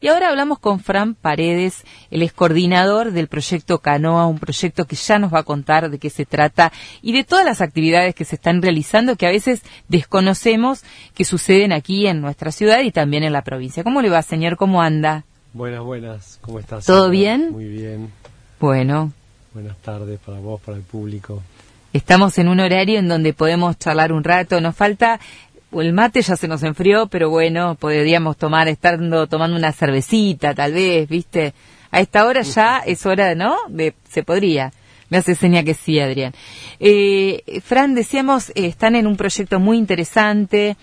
Y ahora hablamos con Fran Paredes, el es coordinador del proyecto Canoa, un proyecto que ya nos va a contar de qué se trata y de todas las actividades que se están realizando que a veces desconocemos que suceden aquí en nuestra ciudad y también en la provincia. ¿Cómo le va, señor? ¿Cómo anda? Buenas, buenas. ¿Cómo estás? ¿Todo bien? Muy bien. Bueno. Buenas tardes para vos, para el público. Estamos en un horario en donde podemos charlar un rato. Nos falta el mate ya se nos enfrió, pero bueno, podríamos tomar, estando tomando una cervecita, tal vez, ¿viste? A esta hora ya es hora, ¿no? De, se podría. Me hace seña que sí, Adrián. Eh, Fran, decíamos, eh, están en un proyecto muy interesante,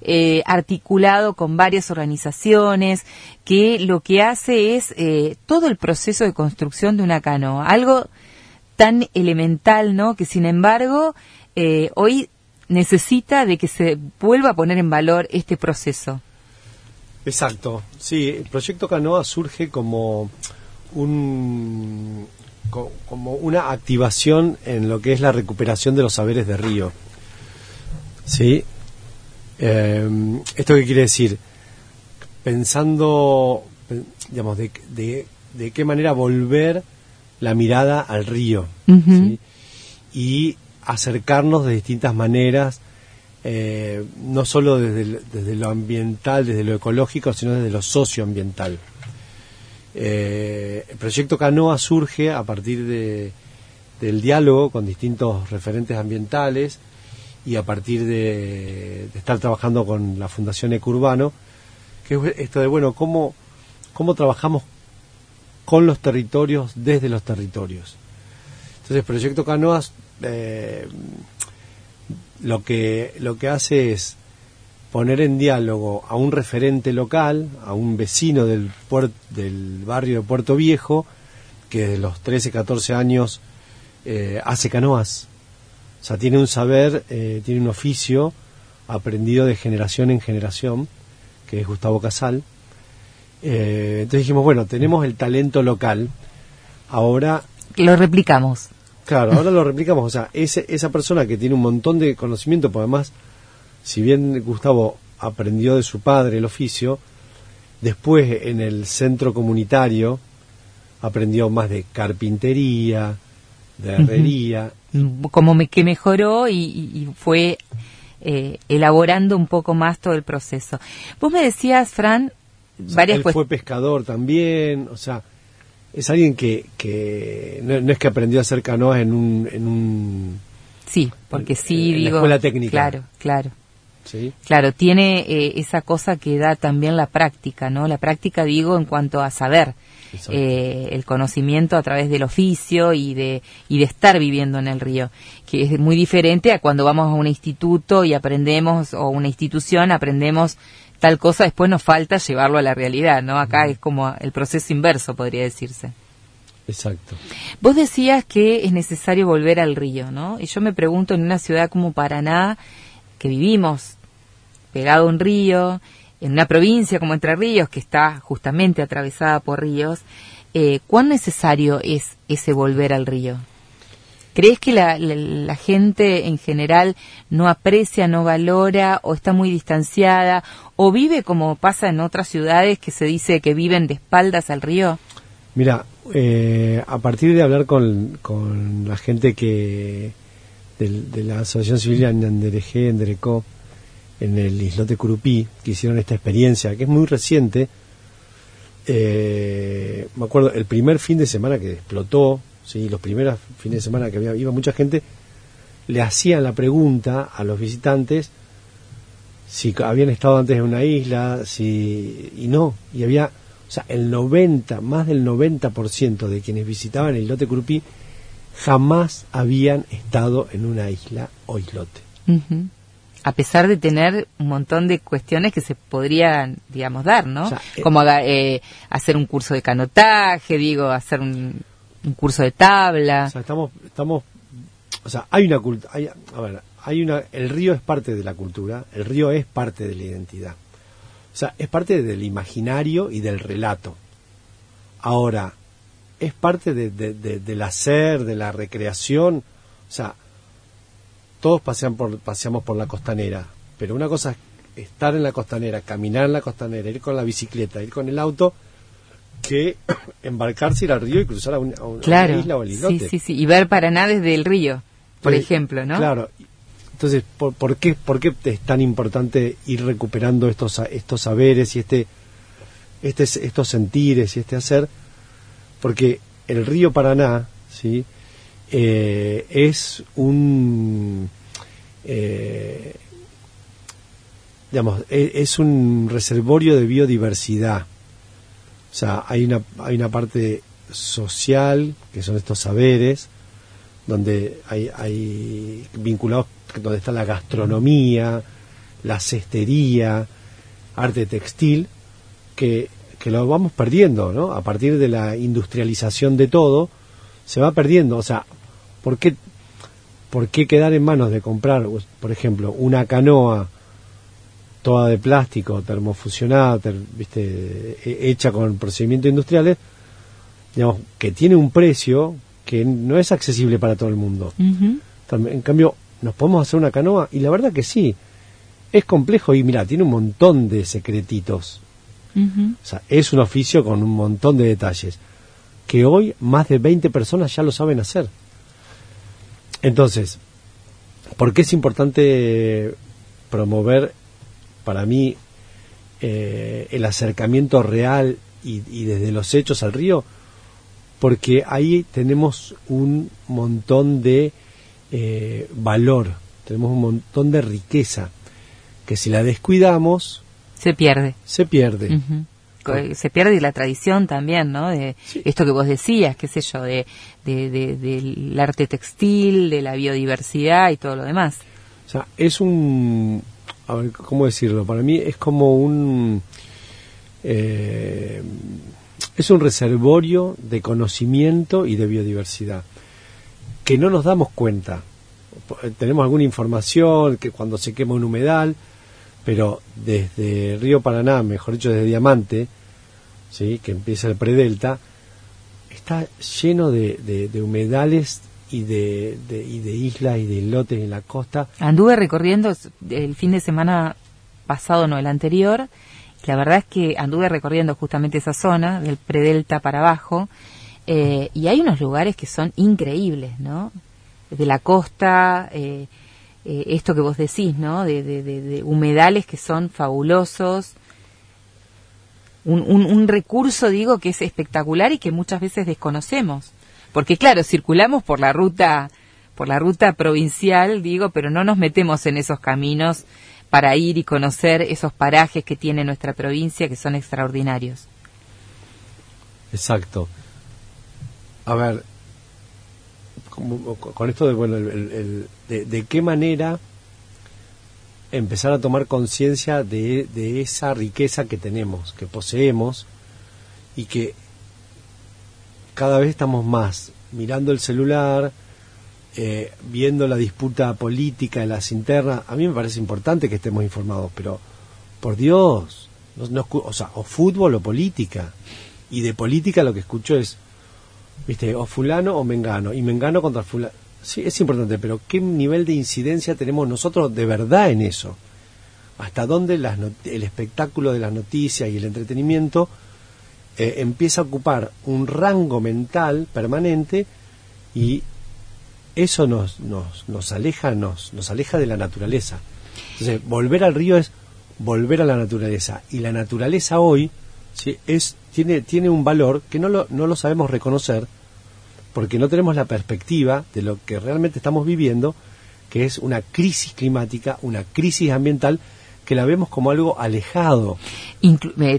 eh, articulado con varias organizaciones, que lo que hace es eh, todo el proceso de construcción de una canoa. Algo tan elemental, ¿no? Que sin embargo, eh, hoy necesita de que se vuelva a poner en valor este proceso. Exacto, sí, el proyecto Canoa surge como un como una activación en lo que es la recuperación de los saberes de río. ¿Sí? Eh, ¿Esto qué quiere decir? Pensando, digamos, de, de, qué manera volver la mirada al río. ¿sí? Y acercarnos de distintas maneras, eh, no solo desde, desde, lo ambiental, desde lo ecológico, sino desde lo socioambiental. Eh, el proyecto Canoa surge a partir de, del diálogo con distintos referentes ambientales y a partir de, estar trabajando con la Fundación Ecurbano, que es esto de, bueno, cómo, cómo trabajamos con los territorios desde los territorios. Entonces, proyecto Canoa eh, lo que lo que hace es poner en diálogo a un referente local, a un vecino del del barrio de Puerto Viejo, que de los 13, 14 años eh, hace canoas. O sea, tiene un saber, eh, tiene un oficio aprendido de generación en generación, que es Gustavo Casal. entonces dijimos, bueno, tenemos el talento local, ahora... Lo replicamos. Claro, ahora lo replicamos. O sea, ese, esa persona que tiene un montón de conocimiento, pues además, si bien Gustavo aprendió de su padre el oficio, después en el centro comunitario aprendió más de carpintería, de herrería. Como que mejoró y, fue eh, elaborando un poco más todo el proceso. Vos me decías, Fran, varias Él fue pescador también, o sea, es alguien que, que no, es que aprendió a hacer canoas en un... En un sí, porque sí, digo... La escuela técnica. Claro, claro. ¿Sí? Claro, tiene eh, esa cosa que da también la práctica, ¿no? La práctica, digo, en cuanto a saber, eh, el conocimiento a través del oficio y de, y de estar viviendo en el río, que es muy diferente a cuando vamos a un instituto y aprendemos, o una institución, aprendemos tal cosa, después nos falta llevarlo a la realidad, ¿no? Acá es como el proceso inverso, podría decirse. Exacto. Vos decías que es necesario volver al río, ¿no? Y yo me pregunto en una ciudad como Paraná, que vivimos pegado a un río, en una provincia como Entre Ríos, que está justamente atravesada por ríos, eh, ¿cuán necesario es ese volver al río? ¿Crees que la, gente en general no aprecia, no valora o está muy distanciada o vive como pasa en otras ciudades que se dice que viven de espaldas al río? Mira, eh, a partir de hablar con, la gente que de, la Asociación Civil Anderejé, Anderecó, en el islote Curupí, que hicieron esta experiencia, que es muy reciente, eh, me acuerdo, el primer fin de semana que explotó, ¿sí? los primeros fines de semana que había, iba mucha gente, le hacían la pregunta a los visitantes si habían estado antes en una isla, si y no, y había, o sea, el 90, más del 90% de quienes visitaban el islote Curupí jamás habían estado en una isla o islote. A pesar de tener un montón de cuestiones que se podrían, digamos, dar, ¿no? Eh, Como eh, hacer un curso de canotaje, digo, hacer un, un curso de tabla. O sea, estamos, estamos, o sea, hay una cultura, a ver, hay una, el río es parte de la cultura, el río es parte de la identidad. O sea, es parte del imaginario y del relato. Ahora, es parte de, del hacer, de la recreación. O sea, todos pasean por, paseamos por la costanera, pero una cosa estar en la costanera, caminar en la costanera, ir con la bicicleta, ir con el auto, que embarcarse, ir al río y cruzar a, una, isla o el islote. Sí, sí, sí, y ver Paraná desde el río, por ejemplo, ¿no? Claro. Entonces, ¿por, por, qué, ¿por qué es tan importante ir recuperando estos, estos saberes y este, este, estos sentires y este hacer? Porque el río Paraná, ¿sí? Eh, es un... Eh, digamos, e, es un reservorio de biodiversidad. O sea, hay una, hay una parte social, que son estos saberes, donde hay, hay vinculados, donde está la gastronomía, la cestería, arte textil, que, que lo vamos perdiendo, ¿no? A partir de la industrialización de todo, se va perdiendo. O sea, ¿por qué, por qué quedar en manos de comprar, por ejemplo, una canoa toda de plástico, termofusionada, viste, hecha con procedimientos industriales, digamos, que tiene un precio que no es accesible para todo el mundo. En cambio, nos podemos hacer una canoa y la verdad que sí, es complejo y mira, tiene un montón de secretitos. O sea, es un oficio con un montón de detalles que hoy más de 20 personas ya lo saben hacer. Entonces, ¿por qué es importante promover para mí eh, el acercamiento real y, desde los hechos al río, porque ahí tenemos un montón de eh, valor, tenemos un montón de riqueza, que si la descuidamos... Se pierde. Se pierde. Se pierde la tradición también, ¿no? De esto que vos decías, qué sé yo, de, del arte textil, de la biodiversidad y todo lo demás. O sea, es un, a ver, ¿cómo decirlo? Para mí es como un... Eh, es un reservorio de conocimiento y de biodiversidad que no nos damos cuenta. Tenemos alguna información que cuando se quema un humedal, pero desde Río Paraná, mejor dicho desde Diamante, ¿sí? que empieza el predelta, está lleno de, de humedales y de, y de islas y de lotes en la costa. Anduve recorriendo el fin de semana pasado, no el anterior, la verdad es que anduve recorriendo justamente esa zona, del predelta para abajo, eh, y hay unos lugares que son increíbles, ¿no? De la costa, eh, eh, esto que vos decís, ¿no? De, de, humedales que son fabulosos. Un, un, un recurso, digo, que es espectacular y que muchas veces desconocemos porque claro, circulamos por la ruta por la ruta provincial, digo, pero no nos metemos en esos caminos para ir y conocer esos parajes que tiene nuestra provincia que son extraordinarios. Exacto. A ver, con esto de, bueno, el, de, qué manera empezar a tomar conciencia de, de esa riqueza que tenemos, que poseemos y que cada vez estamos más mirando el celular, eh, viendo la disputa política en las internas. A mí me parece importante que estemos informados, pero por Dios, no, o sea, o fútbol o política. Y de política lo que escucho es, viste, o fulano o mengano, y mengano contra fulano. Sí, es importante, pero ¿qué nivel de incidencia tenemos nosotros de verdad en eso? ¿Hasta dónde el espectáculo de las noticias y el entretenimiento eh, empieza a ocupar un rango mental permanente y eso nos, nos, nos aleja nos, nos aleja de la naturaleza. Entonces, volver al río es volver a la naturaleza y la naturaleza hoy ¿sí? es tiene tiene un valor que no lo, no lo sabemos reconocer porque no tenemos la perspectiva de lo que realmente estamos viviendo, que es una crisis climática, una crisis ambiental que la vemos como algo alejado.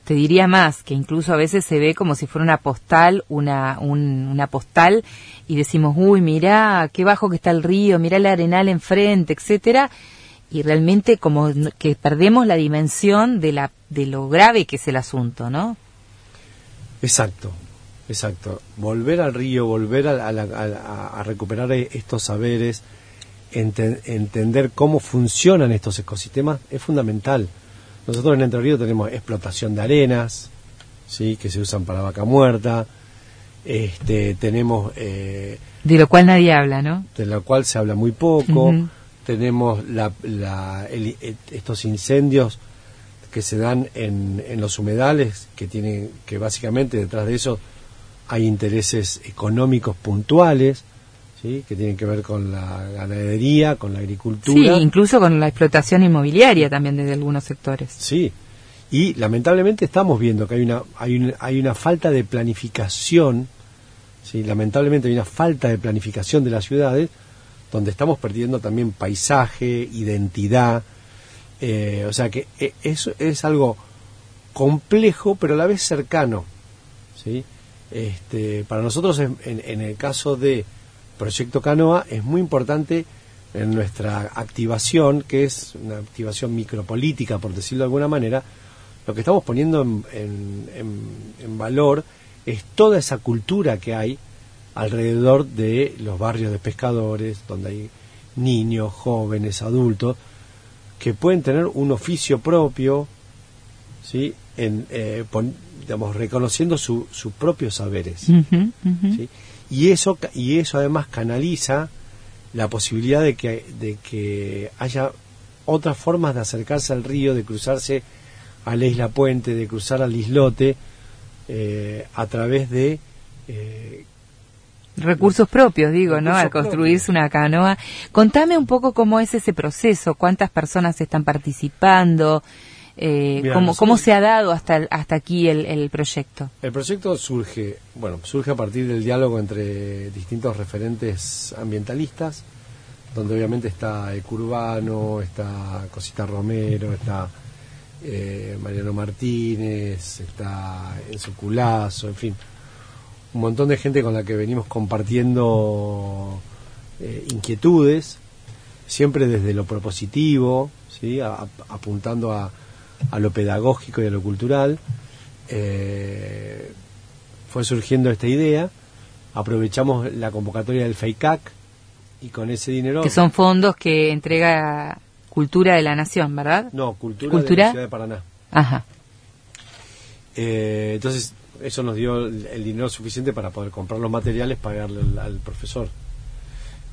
te diría más, que incluso a veces se ve como si fuera una postal, una, una postal, y decimos, uy, mira qué bajo que está el río, mira el arenal enfrente, etcétera, y realmente como que perdemos la dimensión de, la, de lo grave que es el asunto, ¿no? Exacto, exacto. Volver al río, volver a, a recuperar estos saberes, entender cómo funcionan estos ecosistemas es fundamental. Nosotros en Entre Ríos tenemos explotación de arenas, sí, que se usan para vaca muerta. Este, tenemos eh, de lo cual nadie habla, ¿no? De lo cual se habla muy poco. tenemos la, la- el- estos incendios que se dan en, en los humedales, que tienen que básicamente detrás de eso hay intereses económicos puntuales, ¿sí? que tienen que ver con la ganadería, con la Sí, agricultura. incluso con la explotación inmobiliaria también desde algunos sectores. Sí, y lamentablemente estamos viendo que hay una, hay una, hay una falta de planificación, ¿sí? lamentablemente hay una falta de planificación de las ciudades, donde estamos perdiendo también paisaje, identidad, eh, o sea que eh, eso es algo complejo, pero a la vez cercano, ¿sí? Este, para nosotros, en- en el caso de Proyecto Canoa, es muy importante en nuestra activación, que es una activación micropolítica, por decirlo de alguna manera, lo que estamos poniendo en, en- en- en valor es toda esa cultura que hay alrededor de los barrios de pescadores, donde hay niños, jóvenes, adultos, que pueden tener un oficio propio, ¿sí? En, eh, pon- digamos, reconociendo su- sus propios saberes. Y eso y eso además canaliza la posibilidad de que de que haya otras formas de acercarse al río, de cruzarse a la isla Puente, de cruzar al islote eh, a través de eh, Recursos propios, digo, ¿no? Al construirse una canoa. Contame un poco cómo es ese proceso, cuántas personas están participando, eh, cómo, se ha dado hasta, hasta aquí el, el proyecto. El proyecto surge, bueno, surge a partir del diálogo entre distintos referentes ambientalistas, donde obviamente está Ecurbano, está Cosita Romero, está eh, Mariano Martínez, está Enzo Culazo, en fin, un montón de gente con la que venimos compartiendo eh, inquietudes, siempre desde lo propositivo, ¿sí? A- apuntando a, a lo pedagógico y a lo cultural. Eh, fue surgiendo esta idea, aprovechamos la convocatoria del FEICAC y con ese dinero... Que son fondos que entrega Cultura de la Nación, ¿verdad? No, cultura, ¿Cultura? de la ciudad de Paraná. Ajá. Eh, entonces, eso nos dio el, dinero suficiente para poder comprar los materiales, pagarle al, al profesor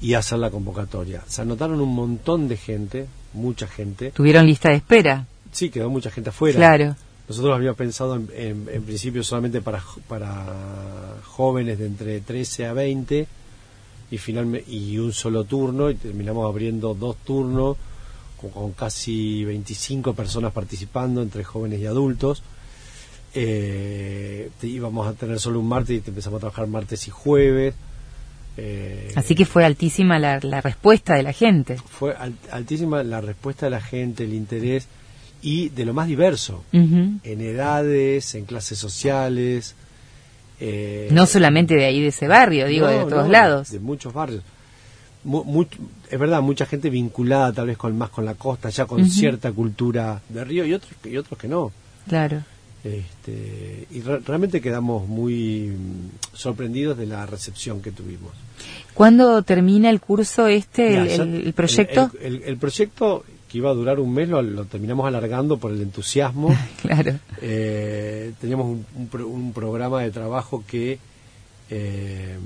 y hacer la convocatoria. Se anotaron un montón de gente, mucha gente. Tuvieron lista de espera. Sí, quedó mucha gente afuera. Claro. Nosotros habíamos pensado en, en- en principio solamente para, para jóvenes de entre 13 a 20 y, finalmente, y un solo turno y terminamos abriendo dos turnos con, con casi 25 personas participando entre jóvenes y adultos. Eh, te- íbamos a tener solo un martes y te empezamos a trabajar martes y jueves. Eh, Así que fue altísima la, la respuesta de la gente. fue al- altísima la respuesta de la gente, el interés y de lo más diverso en edades, en clases sociales. eh, No solamente de ahí, de ese barrio, digo, de todos no, lados. De muchos barrios. Mu- mu- es verdad, mucha gente vinculada tal vez con más con la costa, ya con cierta cultura de río y otros, y otros que no. Claro. Este, y re- realmente quedamos muy mm, sorprendidos de la recepción que tuvimos. ¿Cuándo termina el curso este, el, Mira, ya- el- el proyecto? El, el- el proyecto que iba a durar un mes lo, lo terminamos alargando por el entusiasmo. Claro. Eh, teníamos un, un pro- un programa de trabajo que eh,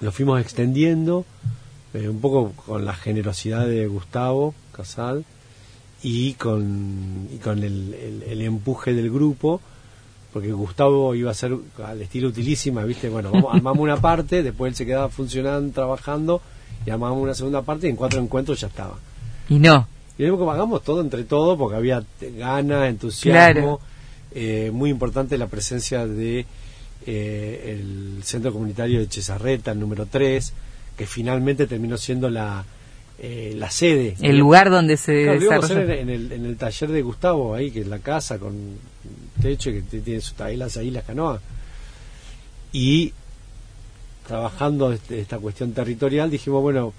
lo fuimos extendiendo eh, un poco con la generosidad de Gustavo Casal y con, y con el, el- el empuje del grupo porque Gustavo iba a ser al estilo utilísima, ¿viste? Bueno, vamos, armamos una parte, después él se quedaba funcionando, trabajando, y armamos una segunda parte y en cuatro encuentros ya estaba. Y no. Y luego que hagamos todo entre todos, porque había ganas, entusiasmo. Claro. Eh, muy importante la presencia de eh, el centro comunitario de Chesarreta, el número 3, que finalmente terminó siendo la, eh, la sede. El lugar donde se Claro, lo desarrolla. en, en el, en el taller de Gustavo, ahí, que es la casa con techo, que tiene sus tablas ahí, las canoas. Y trabajando este- esta cuestión territorial, dijimos, bueno,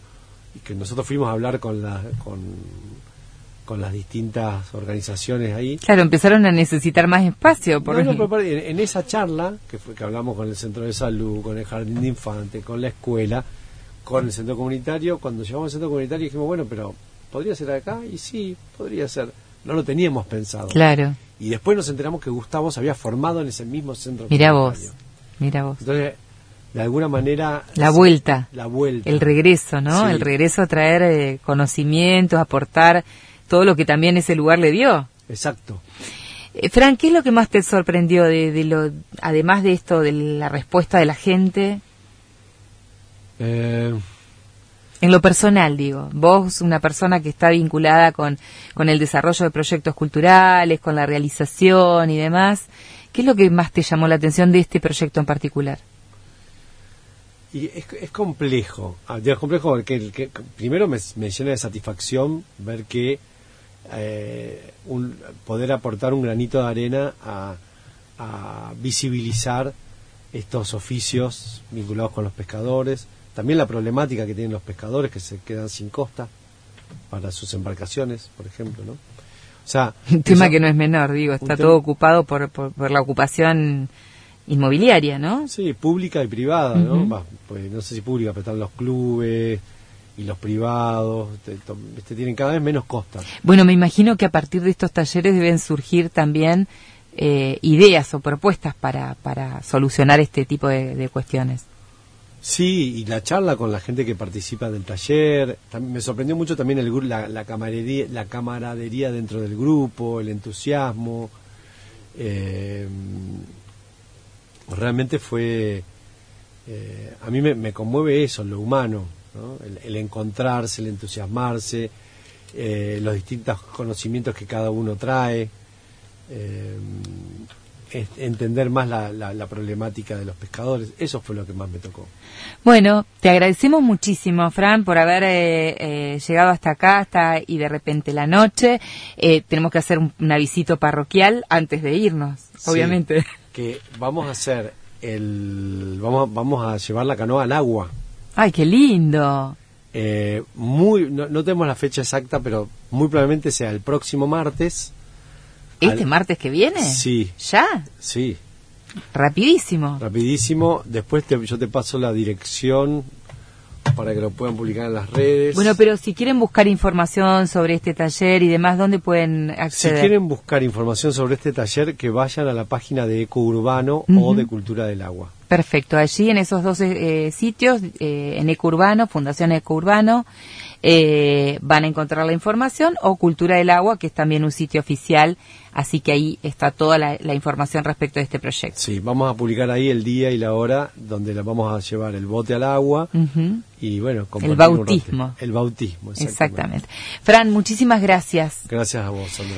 que nosotros fuimos a hablar con, la, con, con las distintas organizaciones ahí. Claro, empezaron a necesitar más espacio. Por No, no, pero en, en esa charla, que fue que hablamos con el centro de salud, con el jardín de infantes, con la escuela, con el centro comunitario, cuando llegamos al centro comunitario dijimos, bueno, pero ¿podría ser acá? Y sí, podría ser. No lo teníamos pensado. Claro. Y después nos enteramos que Gustavo se había formado en ese mismo centro Mira vos. comunitario. Mira vos. Entonces, de alguna manera... La vuelta. La vuelta. El regreso, ¿no? Sí. El regreso a traer eh, conocimientos, aportar todo lo que también ese lugar le dio. Exacto. Eh, Fran, ¿qué es lo que más te sorprendió de, de lo, además de esto, de la respuesta de la gente? Eh, En lo personal, digo, vos, una persona que está vinculada con, con el desarrollo de proyectos culturales, con la realización y demás, ¿qué es lo que más te llamó la atención de este proyecto en particular? Y es, es complejo. Ah, Es complejo porque el que, primero me, me llena de satisfacción ver que eh, un, poder aportar un granito de arena a, a visibilizar estos oficios vinculados con los pescadores, también la problemática que tienen los pescadores que se quedan sin costa para sus embarcaciones, por ejemplo, ¿no? O sea, Un tema que no es menor, digo, está todo ocupado por, por, por la ocupación inmobiliaria, ¿no? Sí, pública y privada, ¿no? Pues, no sé si pública, pero están los clubes y los privados, te- este, tienen cada vez menos costas. Bueno, me imagino que a partir de estos talleres deben surgir también eh, ideas o propuestas para, para solucionar este tipo de, de cuestiones. Sí, y la charla con la gente que participa del taller, tam- me sorprendió mucho también el, la, la, camaradería, la camaradería dentro del grupo, el entusiasmo. eh, realmente fue, eh, a mí me, me conmueve eso, lo humano, ¿no? el, el encontrarse, el entusiasmarse, eh, los distintos conocimientos que cada uno trae. eh, es- entender más la, la- la problemática de los pescadores, eso fue lo que más me tocó. Bueno, te agradecemos muchísimo, Fran, por haber eh, eh, llegado hasta acá, hasta y de repente la noche. Eh, tenemos que hacer un, una visita parroquial antes de irnos, Sí, obviamente. Que vamos a hacer el vamos a, vamos a llevar la canoa al agua Ay, qué lindo. Eh, muy no, no tenemos la fecha exacta pero muy probablemente sea el próximo martes ¿Este Al- martes que viene? Sí. ¿Ya? sí Rapidísimo. rapidísimo después te- yo te paso la dirección para que lo puedan publicar en las redes. Bueno, pero si quieren buscar información sobre este taller y demás, ¿dónde pueden si acceder? quieren buscar información sobre este taller que vayan a la página de Eco Urbano o de Cultura del Agua. Perfecto, allí en esos dos eh, sitios, eh, en Ecurbano, Fundación Ecurbano, eh, van a encontrar la información o Cultura del Agua, que es también un sitio oficial, así que ahí está toda la, la información respecto de este proyecto. Sí, vamos a publicar ahí el día y la hora donde la vamos a llevar el bote al agua y bueno, El bautismo. El bautismo, exactamente. Exactamente. Fran, muchísimas gracias. Gracias a vos, Sandra.